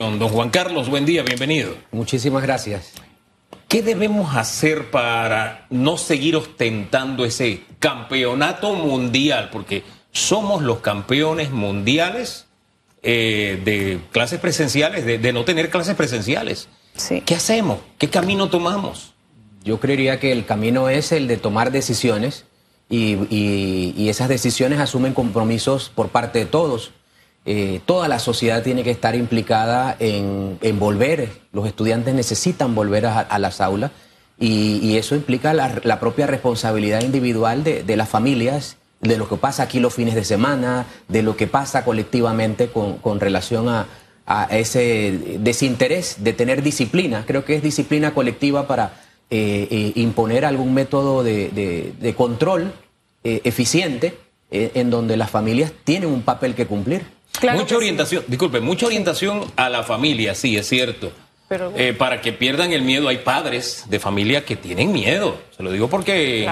Don Juan Carlos, buen día, bienvenido. Muchísimas gracias. ¿Qué debemos hacer para no seguir ostentando ese campeonato mundial? Porque somos los campeones mundiales eh, de clases presenciales, de, no tener clases presenciales. Sí. ¿Qué hacemos? ¿Qué camino tomamos? Yo creería que el camino es el de tomar decisiones y, y esas decisiones asumen compromisos por parte de todos. Eh, toda la sociedad tiene que estar implicada en, volver, los estudiantes necesitan volver a, las aulas y, eso implica la, propia responsabilidad individual de, las familias, de lo que pasa aquí los fines de semana, de lo que pasa colectivamente con, relación a, ese desinterés de tener disciplina. Creo que es disciplina colectiva para eh, eh, imponer algún método de, control eficiente en donde las familias tienen un papel que cumplir mucha orientación, disculpe, mucha orientación a la familia, sí, es cierto. Pero, eh, para que pierdan el miedo, hay padres de familia que tienen miedo. Se lo digo porque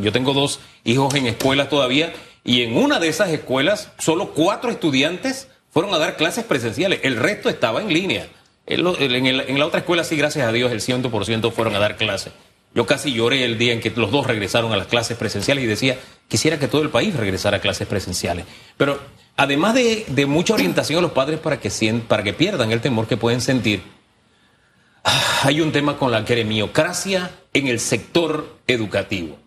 yo tengo dos hijos en escuelas todavía y en una de esas escuelas solo cuatro estudiantes fueron a dar clases presenciales, el resto estaba en línea. En, en la otra escuela sí, gracias a Dios, el 100% fueron a dar clases. Yo casi lloré el día en que los dos regresaron a las clases presenciales y decía, quisiera que todo el país regresara a clases presenciales. Pero además de, mucha orientación a los padres para que, para que pierdan el temor que pueden sentir, ah, hay un tema con la queremiocracia en el sector educativo.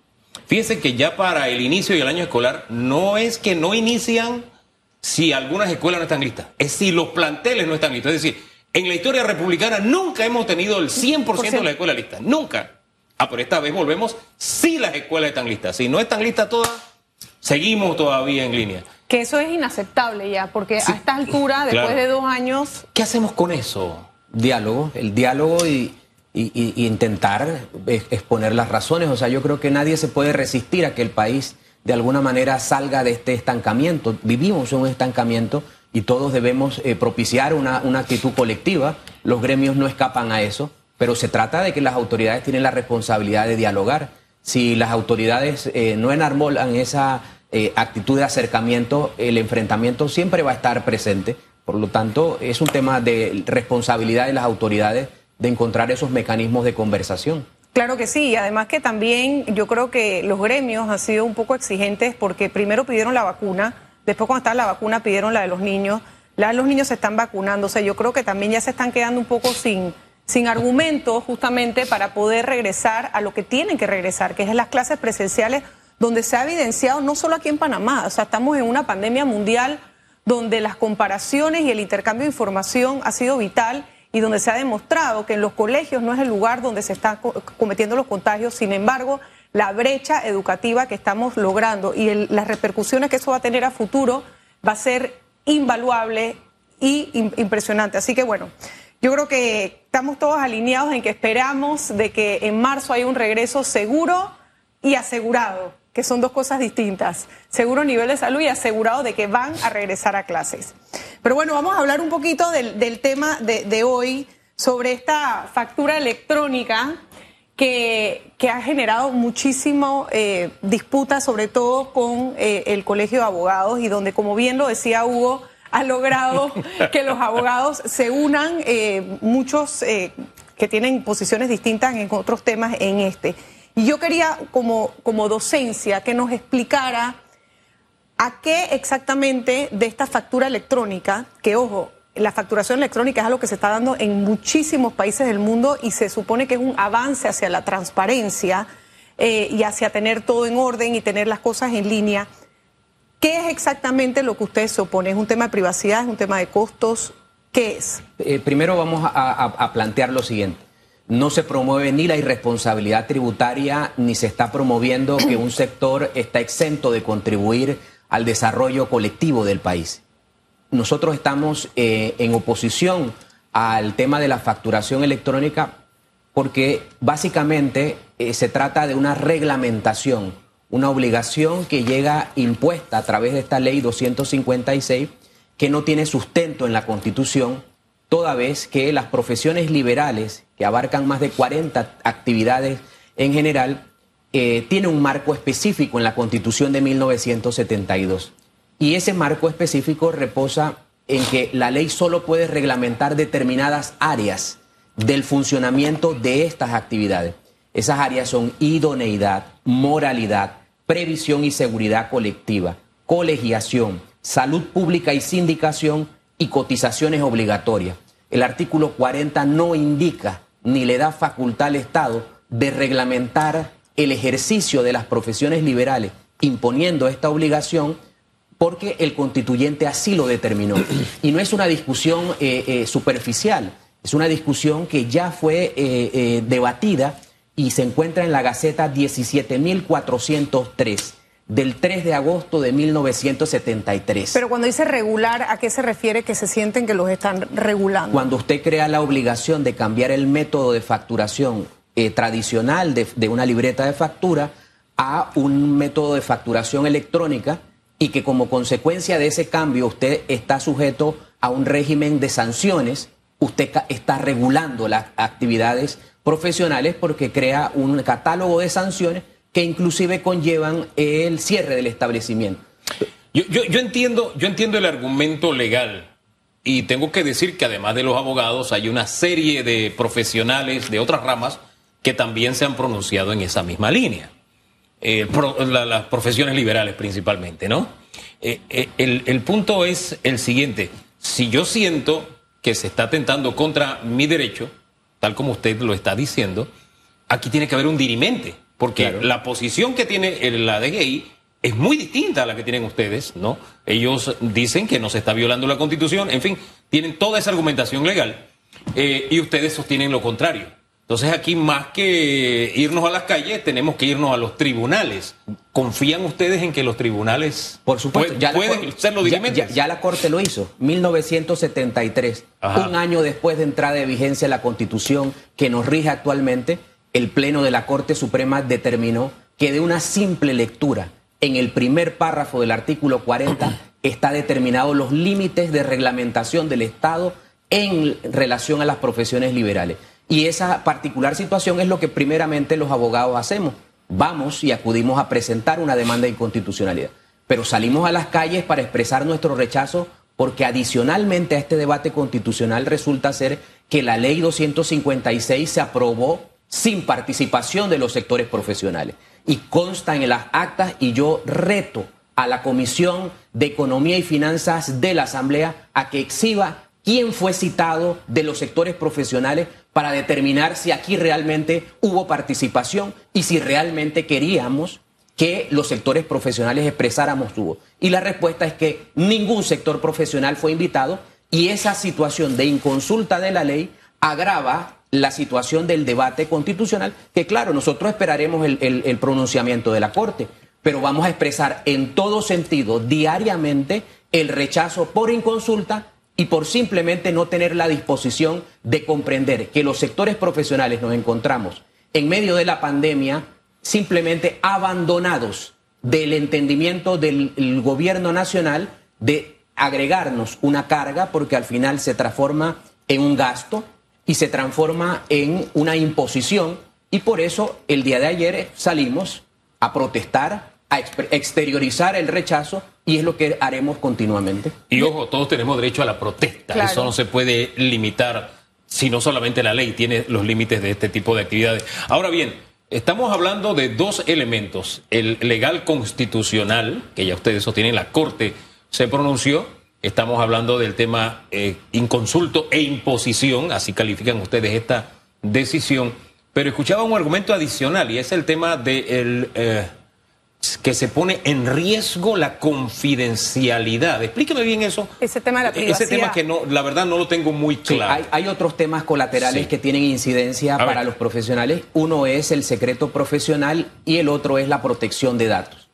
Fíjense que ya para el inicio del año escolar no es que no inician si algunas escuelas no están listas, es si los planteles no están listos. Es decir, en la historia republicana nunca hemos tenido el 100% de la escuela lista, nunca. Ah, pero esta vez volvemos si las escuelas están listas. Si no están listas todas, seguimos todavía en línea. Que eso es inaceptable ya, porque a esta altura, después de dos años... ¿Qué hacemos con eso? Diálogo, el diálogo y, intentar exponer las razones. O sea, yo creo que nadie se puede resistir a que el país de alguna manera salga de este estancamiento. Vivimos un estancamiento y todos debemos eh, propiciar una, actitud colectiva. Los gremios no escapan a eso, pero se trata de que las autoridades tienen la responsabilidad de dialogar. Si las autoridades eh, no enarbolan esa eh, actitud de acercamiento, el enfrentamiento siempre va a estar presente. Por lo tanto, es un tema de responsabilidad de las autoridades de encontrar esos mecanismos de conversación. Claro que sí, y además que también yo creo que los gremios han sido un poco exigentes porque primero pidieron la vacuna, después cuando estaba la vacuna pidieron la de los niños, la de los niños se están vacunando, yo creo que también ya se están quedando un poco sin, sin argumentos justamente para poder regresar a lo que tienen que regresar, que es las clases presenciales donde se ha evidenciado, no solo aquí en Panamá, o sea, estamos en una pandemia mundial donde las comparaciones y el intercambio de información ha sido vital y donde se ha demostrado que en los colegios no es el lugar donde se están cometiendo los contagios, sin embargo, la brecha educativa que estamos logrando y las repercusiones que eso va a tener a futuro va a ser invaluable y impresionante. Así que bueno, yo creo que estamos todos alineados en que esperamos de que en marzo haya un regreso seguro y asegurado que son dos cosas distintas. Seguro nivel de salud y asegurado de que van a regresar a clases. Pero bueno, vamos a hablar un poquito del, tema de, hoy sobre esta factura electrónica que, ha generado muchísimo eh, disputa, sobre todo con eh, el Colegio de Abogados, y donde, como bien lo decía Hugo, ha logrado que los abogados se unan, eh, muchos eh, que tienen posiciones distintas en otros temas en este. Y yo quería, como, como docencia, que nos explicara a qué exactamente de esta factura electrónica, que ojo, la facturación electrónica es algo que se está dando en muchísimos países del mundo y se supone que es un avance hacia la transparencia eh, y hacia tener todo en orden y tener las cosas en línea. ¿Qué es exactamente lo que usted se opone? ¿Es un tema de privacidad? ¿Es un tema de costos? ¿Qué es? Eh, primero vamos a plantear lo siguiente no se promueve ni la irresponsabilidad tributaria, ni se está promoviendo que un sector está exento de contribuir al desarrollo colectivo del país. Nosotros estamos eh, en oposición al tema de la facturación electrónica porque básicamente eh, se trata de una reglamentación, una obligación que llega impuesta a través de esta ley 256 que no tiene sustento en la Constitución toda vez que las profesiones liberales, que abarcan más de 40 actividades en general, eh, tienen un marco específico en la Constitución de 1972. Y ese marco específico reposa en que la ley solo puede reglamentar determinadas áreas del funcionamiento de estas actividades. Esas áreas son idoneidad, moralidad, previsión y seguridad colectiva, colegiación, salud pública y sindicación y cotizaciones obligatorias. El artículo 40 no indica ni le da facultad al Estado de reglamentar el ejercicio de las profesiones liberales imponiendo esta obligación porque el constituyente así lo determinó. Y no es una discusión eh, eh, superficial, es una discusión que ya fue eh, debatida y se encuentra en la Gaceta 17.403 del 3 de agosto de 1973. Pero cuando dice regular, ¿a qué se refiere que se sienten que los están regulando? Cuando usted crea la obligación de cambiar el método de facturación tradicional de, de una libreta de factura a un método de facturación electrónica, y que como consecuencia de ese cambio usted está sujeto a un régimen de sanciones, usted está regulando las actividades profesionales porque crea un catálogo de sanciones que inclusive conllevan el cierre del establecimiento. Yo, entiendo, yo entiendo el argumento legal y tengo que decir que además de los abogados hay una serie de profesionales de otras ramas que también se han pronunciado en esa misma línea. Eh, las profesiones liberales principalmente, ¿no? Eh, eh, el, punto es el siguiente, si yo siento que se está atentando contra mi derecho, tal como usted lo está diciendo, aquí tiene que haber un dirimente, porque la posición que tiene la DGI es muy distinta a la que tienen ustedes, ¿no? Ellos dicen que no se está violando la Constitución, en fin, tienen toda esa argumentación legal y ustedes sostienen lo contrario. Entonces aquí más que irnos a las calles, tenemos que irnos a los tribunales. ¿Confían ustedes en que los tribunales Por supuesto, ya pueden ya, ya, la Corte lo hizo, 1973, un año después de entrada de vigencia la Constitución que nos rige actualmente, el Pleno de la Corte Suprema determinó que de una simple lectura en el primer párrafo del artículo 40 está determinados los límites de reglamentación del Estado en relación a las profesiones liberales. Y esa particular situación es lo que primeramente los abogados hacemos. Vamos y acudimos a presentar una demanda de inconstitucionalidad. Pero salimos a las calles para expresar nuestro rechazo porque adicionalmente a este debate constitucional resulta ser que la ley 256 se aprobó sin participación de los sectores profesionales. Y consta en las actas y yo reto a la Comisión de Economía y Finanzas de la Asamblea a que exhiba quién fue citado de los sectores profesionales para determinar si aquí realmente hubo participación y si realmente queríamos que los sectores profesionales expresáramos su voz. Y la respuesta es que ningún sector profesional fue invitado y esa situación de inconsulta de la ley agrava la situación del debate constitucional, que claro, nosotros esperaremos el, pronunciamiento de la Corte, pero vamos a expresar en todo sentido, diariamente, el rechazo por inconsulta y por simplemente no tener la disposición de comprender que los sectores profesionales nos encontramos en medio de la pandemia simplemente abandonados del entendimiento del gobierno nacional de agregarnos una carga porque al final se transforma en un gasto y se transforma en una imposición y por eso el día de ayer salimos a protestar, a exteriorizar el rechazo y es lo que haremos continuamente. Y ojo, todos tenemos derecho a la protesta. Eso no se puede limitar si no solamente la ley tiene los límites de este tipo de actividades. Ahora bien, estamos hablando de dos elementos. El legal constitucional, que ya ustedes sostienen, la Corte se pronunció. Estamos hablando del tema eh, inconsulto e imposición, así califican ustedes esta decisión. Pero escuchaba un argumento adicional y es el tema del... Eh, que se pone en riesgo la confidencialidad. Explíqueme bien eso. Ese tema de la privacidad. Ese tema que no, la verdad no lo tengo muy claro. hay, otros temas colaterales que tienen incidencia para los profesionales. Uno es el secreto profesional y el otro es la protección de datos.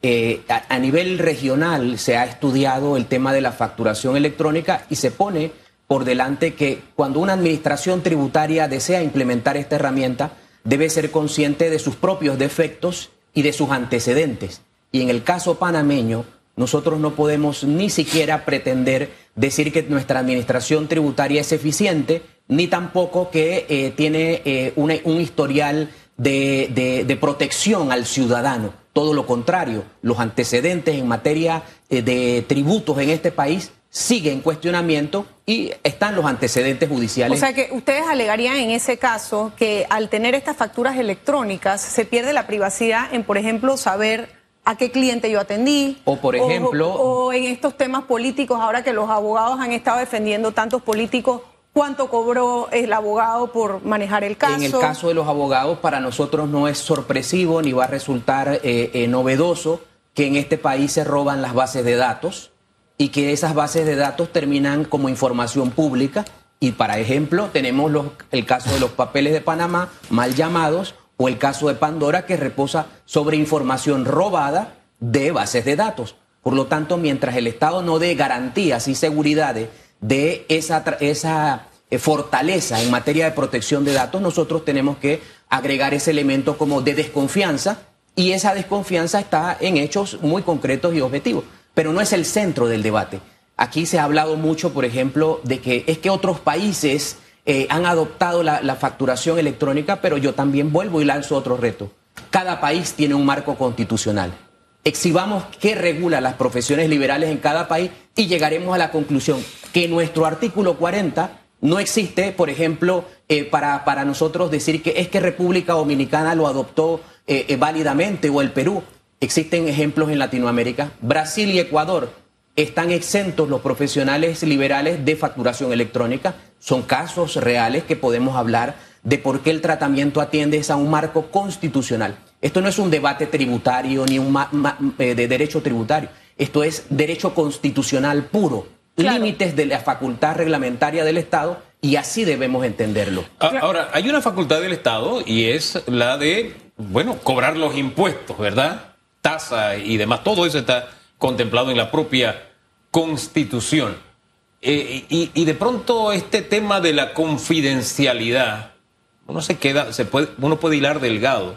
Eh, a, nivel regional se ha estudiado el tema de la facturación electrónica y se pone por delante que cuando una administración tributaria desea implementar esta herramienta, debe ser consciente de sus propios defectos y de sus antecedentes. Y en el caso panameño, nosotros no podemos ni siquiera pretender decir que nuestra administración tributaria es eficiente, ni tampoco que eh, tiene eh, un historial de, protección al ciudadano. Todo lo contrario, los antecedentes en materia eh, de tributos en este país sigue en cuestionamiento y están los antecedentes judiciales. O sea que ustedes alegarían en ese caso que al tener estas facturas electrónicas se pierde la privacidad en, por ejemplo, saber a qué cliente yo atendí. O, por ejemplo... O, en estos temas políticos, ahora que los abogados han estado defendiendo tantos políticos, ¿cuánto cobró el abogado por manejar el caso? En el caso de los abogados, para nosotros no es sorpresivo ni va a resultar eh, eh, novedoso que en este país se roban las bases de datos y que esas bases de datos terminan como información pública. Y para ejemplo, tenemos los, el caso de los papeles de Panamá mal llamados o el caso de Pandora que reposa sobre información robada de bases de datos. Por lo tanto, mientras el Estado no dé garantías y seguridades de esa, esa fortaleza en materia de protección de datos, nosotros tenemos que agregar ese elemento como de desconfianza y esa desconfianza está en hechos muy concretos y objetivos, pero no es el centro del debate. Aquí se ha hablado mucho, por ejemplo, de que es que otros países eh, han adoptado la, facturación electrónica, pero yo también vuelvo y lanzo otro reto. Cada país tiene un marco constitucional. Exhibamos qué regula las profesiones liberales en cada país y llegaremos a la conclusión que nuestro artículo 40 no existe, por ejemplo, eh, para, para, nosotros decir que es que República Dominicana lo adoptó eh, válidamente o el Perú. Existen ejemplos en Latinoamérica. Brasil y Ecuador están exentos los profesionales liberales de facturación electrónica. Son casos reales que podemos hablar de por qué el tratamiento atiende a un marco constitucional. Esto no es un debate tributario ni un eh, de derecho tributario. Esto es derecho constitucional puro, límites de la facultad reglamentaria del Estado y así debemos entenderlo. Ahora, hay una facultad del Estado y es la de, bueno, cobrar los impuestos, ¿verdad? Tasa y demás. Todo eso está contemplado en la propia constitución. Eh, y, de pronto este tema de la confidencialidad, uno se queda, se puede, uno puede hilar delgado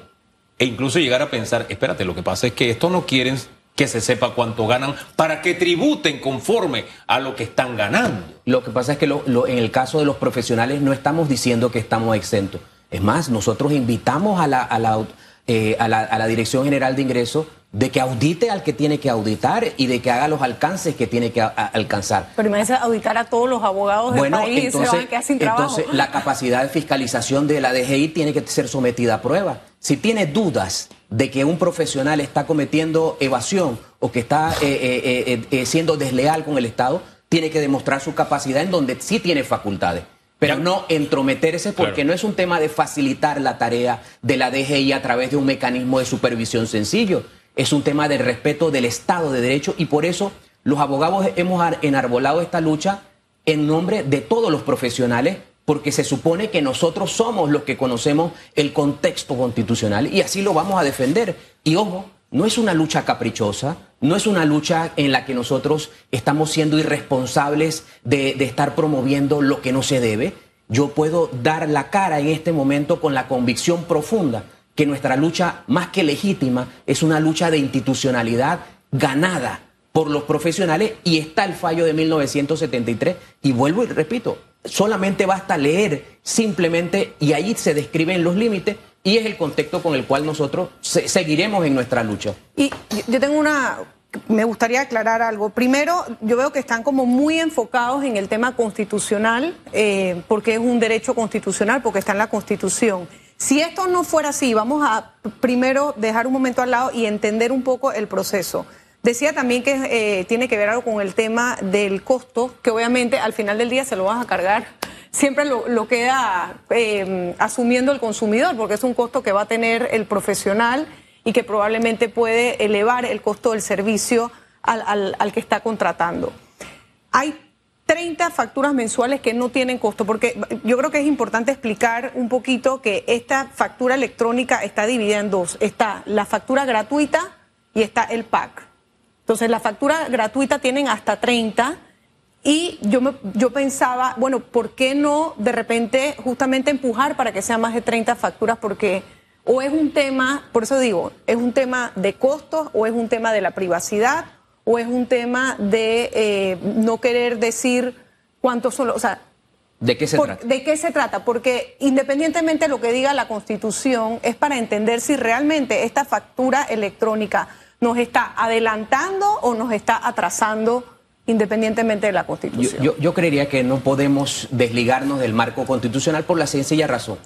e incluso llegar a pensar, espérate, lo que pasa es que esto no quieren que se sepa cuánto ganan para que tributen conforme a lo que están ganando. Lo que pasa es que en el caso de los profesionales no estamos diciendo que estamos exentos. Es más, nosotros invitamos a la, a la, eh, a la, a la Dirección General de Ingresos de que audite al que tiene que auditar y de que haga los alcances que tiene que alcanzar. Pero imagínese auditar a todos los abogados del país entonces, se van a quedar sin trabajo. Entonces, la capacidad de fiscalización de la DGI tiene que ser sometida a prueba. Si tiene dudas de que un profesional está cometiendo evasión o que está eh, eh, eh, siendo desleal con el Estado, tiene que demostrar su capacidad en donde sí tiene facultades. Pero no entrometerse porque no es un tema de facilitar la tarea de la DGI a través de un mecanismo de supervisión sencillo. Es un tema de respeto del Estado de Derecho y por eso los abogados hemos enarbolado esta lucha en nombre de todos los profesionales porque se supone que nosotros somos los que conocemos el contexto constitucional y así lo vamos a defender. Y ojo, no es una lucha caprichosa, no es una lucha en la que nosotros estamos siendo irresponsables de, estar promoviendo lo que no se debe. Yo puedo dar la cara en este momento con la convicción profunda que nuestra lucha, más que legítima, es una lucha de institucionalidad ganada por los profesionales y está el fallo de 1973. Y vuelvo y repito, solamente basta leer simplemente y ahí se describen los límites y es el contexto con el cual nosotros seguiremos en nuestra lucha. Y yo tengo una, me gustaría aclarar algo. Primero, yo veo que están como muy enfocados en el tema constitucional, eh, porque es un derecho constitucional, porque está en la Constitución. Si esto no fuera así, vamos a primero dejar un momento al lado y entender un poco el proceso. Decía también que eh, tiene que ver algo con el tema del costo, que obviamente al final del día se lo vas a cargar. Siempre lo, queda eh, asumiendo el consumidor, porque es un costo que va a tener el profesional y que probablemente puede elevar el costo del servicio al, al, que está contratando. Hay 30 facturas mensuales que no tienen costo, porque yo creo que es importante explicar un poquito que esta factura electrónica está dividida en dos. Está la factura gratuita y está el pack. Entonces, la factura gratuita tienen hasta 30 y yo, me, yo pensaba, bueno, ¿por qué no de repente justamente empujar para que sean más de 30 facturas? Porque o es un tema, por eso digo, es un tema de costos o es un tema de la privacidad o es un tema de eh, no querer decir cuánto solo, o sea, ¿De qué se trata? ¿De qué se trata? Porque independientemente de lo que diga la Constitución, es para entender si realmente esta factura electrónica nos está adelantando o nos está atrasando independientemente de la Constitución. Yo, yo, creería que no podemos desligarnos del marco constitucional por la sencilla razón.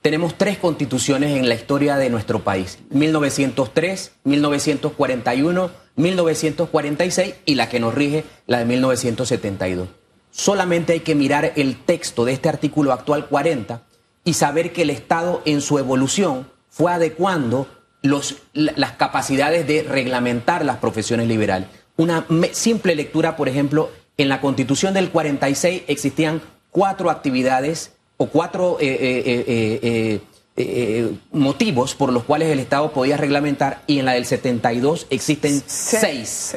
Tenemos tres constituciones en la historia de nuestro país, 1903, 1941, 1946 y la que nos rige, la de 1972. Solamente hay que mirar el texto de este artículo actual 40 y saber que el Estado en su evolución fue adecuando los, las capacidades de reglamentar las profesiones liberales. Una simple lectura, por ejemplo, en la Constitución del 46 existían cuatro actividades o cuatro eh, eh, eh, motivos por los cuales el Estado podía reglamentar y en la del 72 existen seis.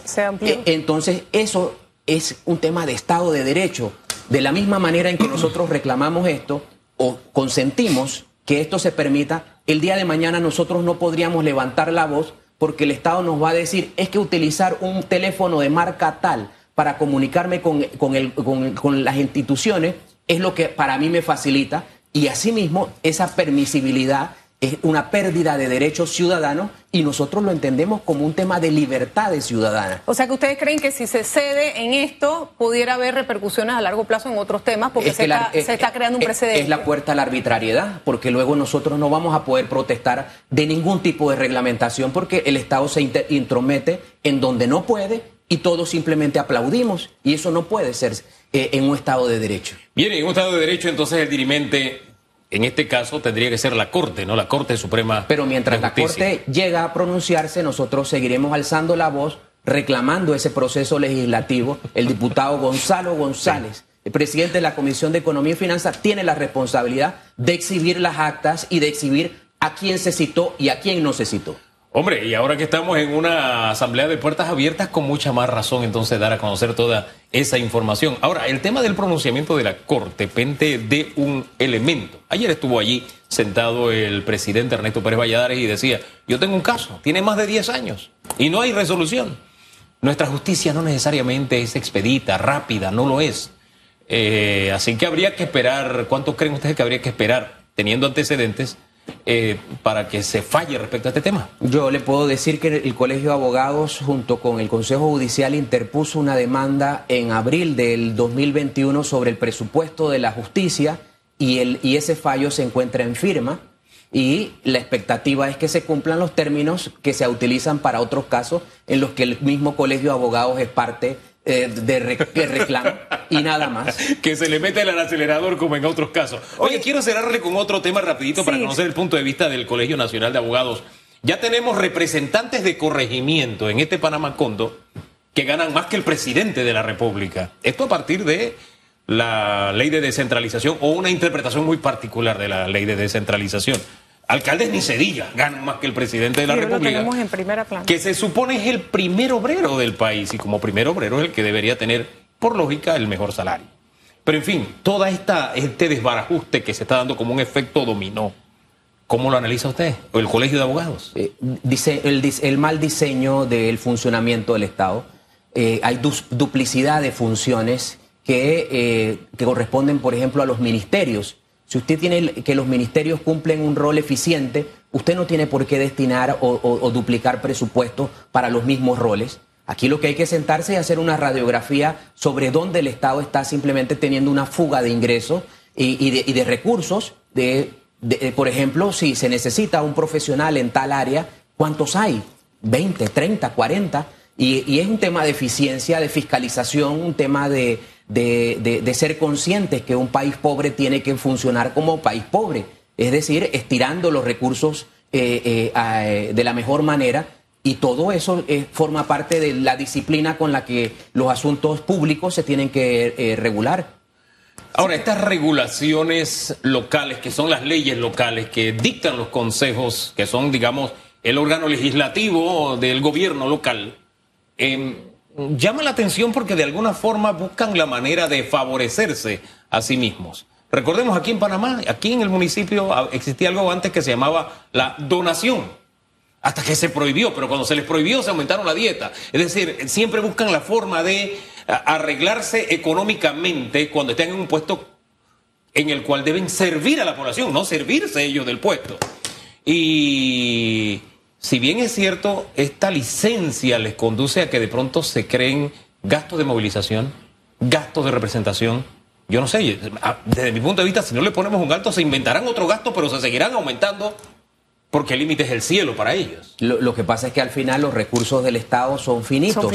entonces, eso es un tema de Estado de Derecho. De la misma manera en que nosotros reclamamos esto o consentimos que esto se permita, el día de mañana nosotros no podríamos levantar la voz porque el Estado nos va a decir, es que utilizar un teléfono de marca tal para comunicarme con, con las instituciones es lo que para mí me facilita y asimismo esa permisibilidad es una pérdida de derechos ciudadanos y nosotros lo entendemos como un tema de libertades ciudadanas. O sea que ustedes creen que si se cede en esto pudiera haber repercusiones a largo plazo en otros temas porque se, está, creando un precedente. Es la puerta a la arbitrariedad porque luego nosotros no vamos a poder protestar de ningún tipo de reglamentación porque el Estado se intromete en donde no puede y todos simplemente aplaudimos y eso no puede ser eh, en un Estado de Derecho. Bien, en un Estado de Derecho entonces el dirimente en este caso tendría que ser la Corte, ¿no? La Corte Suprema. Pero mientras la Corte llega a pronunciarse, nosotros seguiremos alzando la voz, reclamando ese proceso legislativo. El diputado Gonzalo González, el presidente de la Comisión de Economía y Finanzas, tiene la responsabilidad de exhibir las actas y de exhibir a quién se citó y a quién no se citó. Hombre, y ahora que estamos en una asamblea de puertas abiertas, con mucha más razón entonces dar a conocer toda esa información. Ahora, el tema del pronunciamiento de la Corte pende de un elemento. Ayer estuvo allí sentado el presidente Ernesto Pérez Valladares y decía, yo tengo un caso, tiene más de 10 años y no hay resolución. Nuestra justicia no necesariamente es expedita, rápida, no lo es. Eh, así que habría que esperar, ¿cuánto creen ustedes que habría que esperar, teniendo antecedentes? Eh, para que se falle respecto a este tema? Yo le puedo decir que el Colegio de Abogados junto con el Consejo Judicial interpuso una demanda en abril del 2021 sobre el presupuesto de la justicia y, el, y ese fallo se encuentra en firma y la expectativa es que se cumplan los términos que se utilizan para otros casos en los que el mismo Colegio de Abogados es parte eh, de, reclamo y nada más. que se le mete el acelerador como en otros casos. Oye, quiero cerrarle con otro tema rapidito para conocer el punto de vista del Colegio Nacional de Abogados. Ya tenemos representantes de corregimiento en este Panamá Condo que ganan más que el presidente de la República. Esto a partir de la ley de descentralización o una interpretación muy particular de la ley de descentralización. Alcaldes ni se diga, ganan más que el presidente de la República. Lo en primera plana. Que se supone es el primer obrero del país y como primer obrero es el que debería tener, por lógica, el mejor salario. Pero en fin, toda esta este desbarajuste que se está dando como un efecto dominó. ¿Cómo lo analiza usted? ¿O el Colegio de Abogados? Eh, dice el, mal diseño del funcionamiento del Estado. Eh, hay duplicidad de funciones que, eh, que corresponden, por ejemplo, a los ministerios si usted tiene que los ministerios cumplen un rol eficiente, usted no tiene por qué destinar o, duplicar presupuestos para los mismos roles. Aquí lo que hay que sentarse y hacer una radiografía sobre dónde el Estado está simplemente teniendo una fuga de ingresos y, de, recursos. De, por ejemplo, si se necesita un profesional en tal área, ¿cuántos hay? ¿20, 30, 40? Y es un tema de eficiencia, de fiscalización, un tema de, de, ser conscientes que un país pobre tiene que funcionar como país pobre, es decir, estirando los recursos eh, eh, eh, de la mejor manera y todo eso forma parte de la disciplina con la que los asuntos públicos se tienen que regular. Ahora, estas regulaciones locales, que son las leyes locales que dictan los consejos, que son, digamos, el órgano legislativo del gobierno local, eh, llama la atención porque de alguna forma buscan la manera de favorecerse a sí mismos. Recordemos aquí en Panamá, aquí en el municipio ah, existía algo antes que se llamaba la donación, hasta que se prohibió, pero cuando se les prohibió se aumentaron la dieta. Es decir, siempre buscan la forma de ah, arreglarse económicamente cuando estén en un puesto en el cual deben servir a la población, no servirse ellos del puesto. Y si bien es cierto, esta licencia les conduce a que de pronto se creen gastos de movilización, gastos de representación. Yo no sé, desde mi punto de vista, si no le ponemos un gasto, se inventarán otro gasto, pero se seguirán aumentando porque el límite es el cielo para ellos. Lo, que pasa es que al final los recursos del Estado son finitos.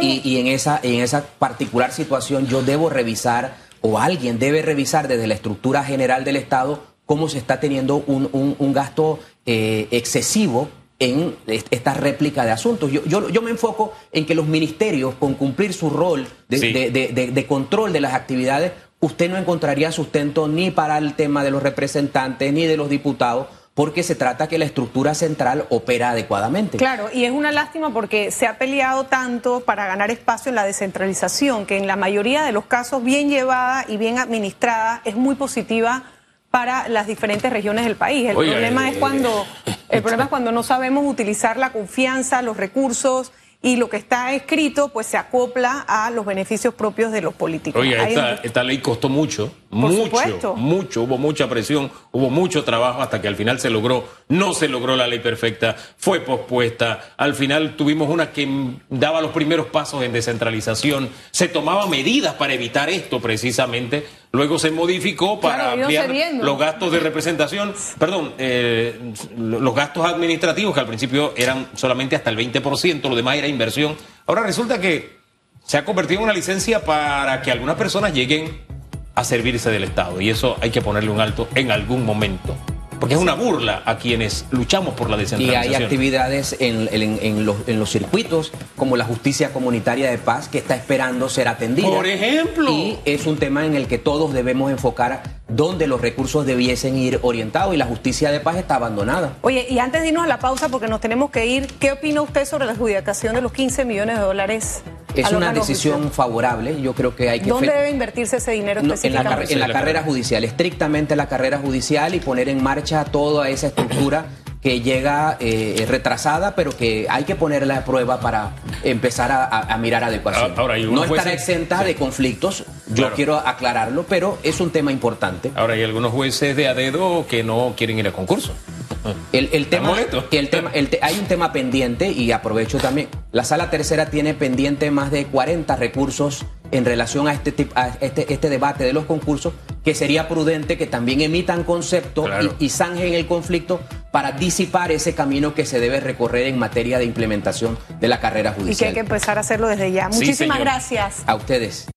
y, en, esa, en esa particular situación yo debo revisar, o alguien debe revisar desde la estructura general del Estado, cómo se está teniendo un, gasto eh, excesivo en esta réplica de asuntos. Yo, yo, me enfoco en que los ministerios, con cumplir su rol de, control de las actividades, usted no encontraría sustento ni para el tema de los representantes ni de los diputados, porque se trata que la estructura central opera adecuadamente. Claro, y es una lástima porque se ha peleado tanto para ganar espacio en la descentralización, que en la mayoría de los casos bien llevada y bien administrada es muy positiva para las diferentes regiones del país. El problema es cuando el problema es cuando no sabemos utilizar la confianza, los recursos y lo que está escrito pues se acopla a los beneficios propios de los políticos. Oye, esta, ley costó mucho, mucho, mucho, hubo mucha presión, hubo mucho trabajo hasta que al final se logró, no se logró la ley perfecta, fue pospuesta, al final tuvimos una que daba los primeros pasos en descentralización, se tomaban medidas para evitar esto precisamente, luego se modificó para ampliar los gastos de representación, perdón, eh, los gastos administrativos que al principio eran solamente hasta el 20%, lo demás era inversión. Ahora resulta que se ha convertido en una licencia para que algunas personas lleguen a servirse del Estado y eso hay que ponerle un alto en algún momento. Porque es una burla a quienes luchamos por la descentralización. Y hay actividades en, los, circuitos, como la justicia comunitaria de paz, que está esperando ser atendida. Por ejemplo. Y es un tema en el que todos debemos enfocar dónde los recursos debiesen ir orientados y la justicia de paz está abandonada. Oye, y antes de irnos a la pausa, porque nos tenemos que ir, ¿qué opina usted sobre la adjudicación de los 15 millones de dólares? Es una decisión favorable, yo creo que hay que... ¿Dónde debe invertirse ese dinero específicamente? en la carrera judicial, estrictamente la carrera judicial y poner en marcha toda esa estructura que llega eh, retrasada, pero que hay que ponerla a prueba para empezar a, mirar adecuación. no estará exenta de conflictos, yo quiero aclararlo, pero es un tema importante. Ahora hay algunos jueces de a dedo que no quieren ir a concurso. El, tema, el tema hay un tema pendiente y aprovecho también. La sala tercera tiene pendiente más de 40 recursos en relación a este, a este, este debate de los concursos, que sería prudente que también emitan concepto y, y zanjen el conflicto para disipar ese camino que se debe recorrer en materia de implementación de la carrera judicial. Y que hay que empezar a hacerlo desde ya. Muchísimas gracias. A ustedes.